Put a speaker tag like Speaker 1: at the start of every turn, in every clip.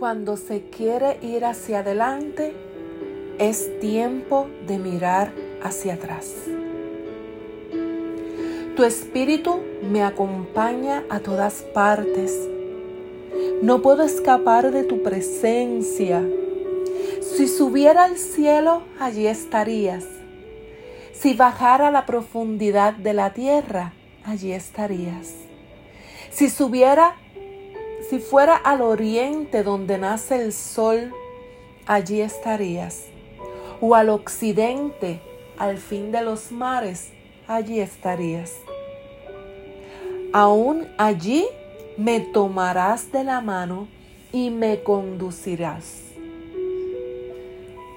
Speaker 1: Cuando se quiere ir hacia adelante, es tiempo de mirar hacia atrás. Tu espíritu me acompaña a todas partes. No puedo escapar de tu presencia. Si subiera al cielo, allí estarías. Si bajara a la profundidad de la tierra, allí estarías. Si subiera, si fuera al oriente donde nace el sol, allí estarías. O al occidente, al fin de los mares, allí estarías. Aún allí me tomarás de la mano y me conducirás.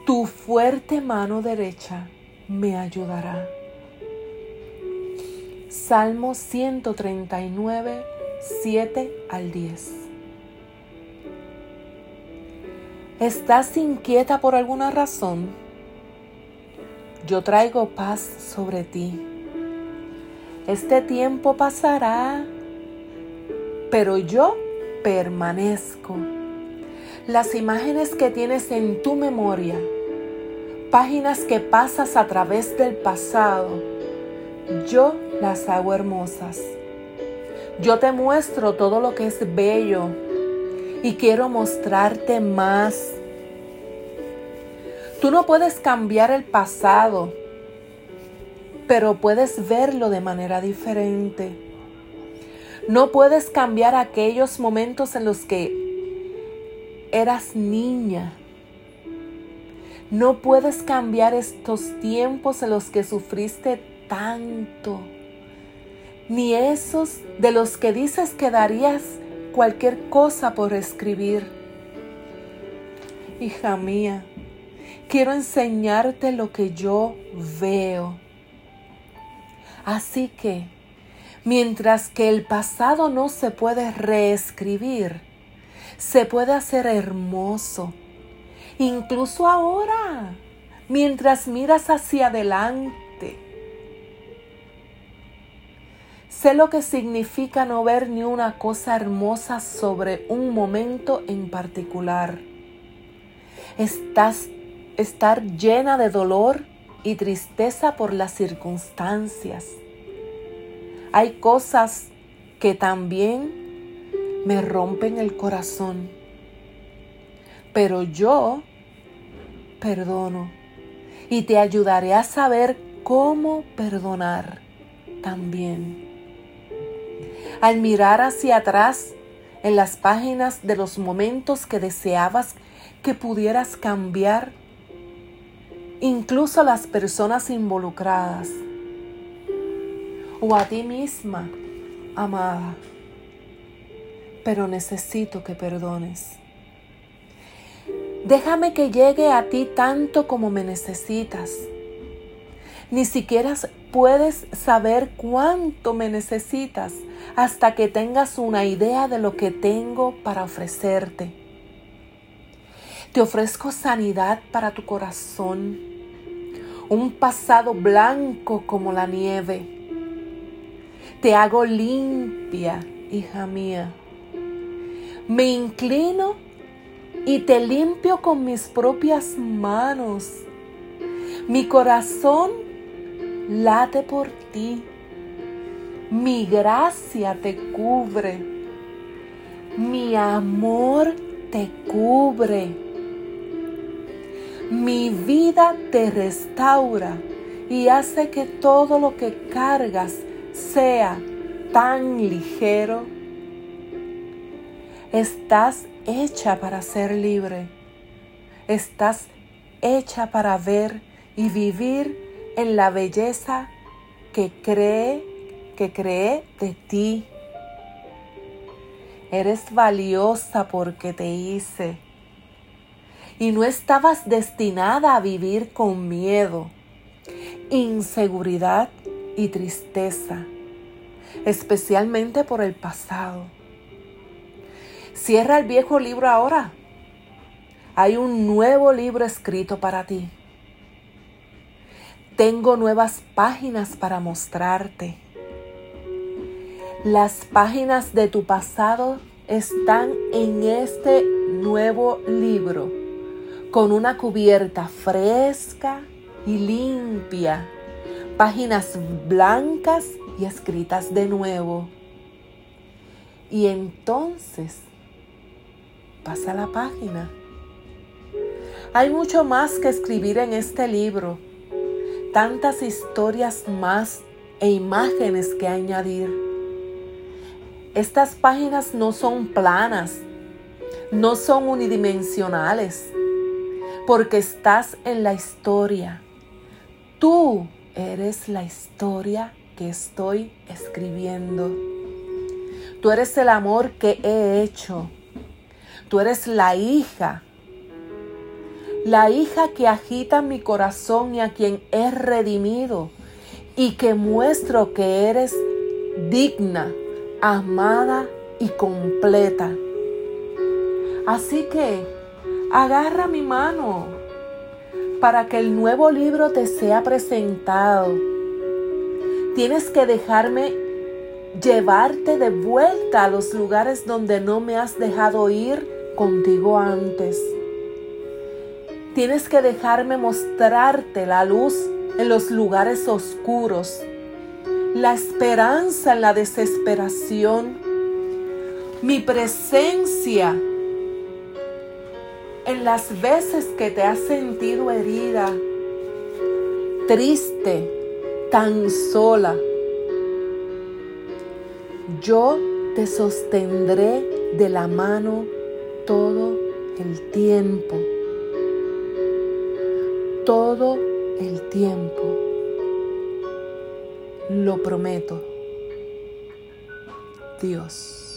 Speaker 1: Tu fuerte mano derecha me ayudará. Salmo 139, 7 al 10. ¿Estás inquieta por alguna razón? Yo traigo paz sobre ti. Este tiempo pasará, pero yo permanezco. Las imágenes que tienes en tu memoria, páginas que pasas a través del pasado, yo las hago hermosas. Yo te muestro todo lo que es bello y quiero mostrarte más. Tú no puedes cambiar el pasado, pero puedes verlo de manera diferente. No puedes cambiar aquellos momentos en los que eras niña. No puedes cambiar estos tiempos en los que sufriste tanto, ni esos de los que dices que darías cualquier cosa por escribir. Hija mía, quiero enseñarte lo que yo veo. Así que, mientras que el pasado no se puede reescribir, se puede hacer hermoso. Incluso ahora, mientras miras hacia adelante, Sé lo que significa no ver ni una cosa hermosa sobre un momento en particular. Estás estar llena de dolor y tristeza por las circunstancias. Hay cosas que también me rompen el corazón, pero yo perdono y te ayudaré a saber cómo perdonar también al mirar hacia atrás en las páginas de los momentos que deseabas que pudieras cambiar, incluso las personas involucradas, o a ti misma, amada, pero necesito que perdones. Déjame que llegue a ti tanto como me necesitas. Ni siquiera puedes saber cuánto me necesitas hasta que tengas una idea de lo que tengo para ofrecerte. Te ofrezco sanidad para tu corazón, un pasado blanco como la nieve. Te hago limpia, hija mía. Me inclino y te limpio con mis propias manos. Mi corazón late por ti. Mi gracia te cubre. Mi amor te cubre. Mi vida te restaura y hace que todo lo que cargas sea tan ligero. Estás hecha para ser libre. Estás hecha para ver y vivir en la belleza que cree que creé de ti. Eres valiosa porque te hice. Y no estabas destinada a vivir con miedo, inseguridad y tristeza, especialmente por el pasado. Cierra el viejo libro ahora. Hay un nuevo libro escrito para ti. Tengo nuevas páginas para mostrarte. Las páginas de tu pasado están en este nuevo libro con una cubierta fresca y limpia, páginas blancas y escritas de nuevo. Y entonces pasa la página. Hay mucho más que escribir en este libro, tantas historias más e imágenes que añadir. Estas páginas no son planas, no son unidimensionales, porque estás en la historia. Tú eres la historia que estoy escribiendo. Tú eres el amor que he hecho. Tú eres la hija. La hija que agita mi corazón y a quien he redimido y que muestro que eres digna, amada y completa. Así que agarra mi mano para que el nuevo libro te sea presentado. Tienes que dejarme llevarte de vuelta a los lugares donde no me has dejado ir contigo antes. Tienes que dejarme mostrarte la luz en los lugares oscuros, la esperanza en la desesperación, mi presencia en las veces que te has sentido herida, triste, tan sola. Yo te sostendré de la mano todo el tiempo. Todo el tiempo. Lo prometo. Dios.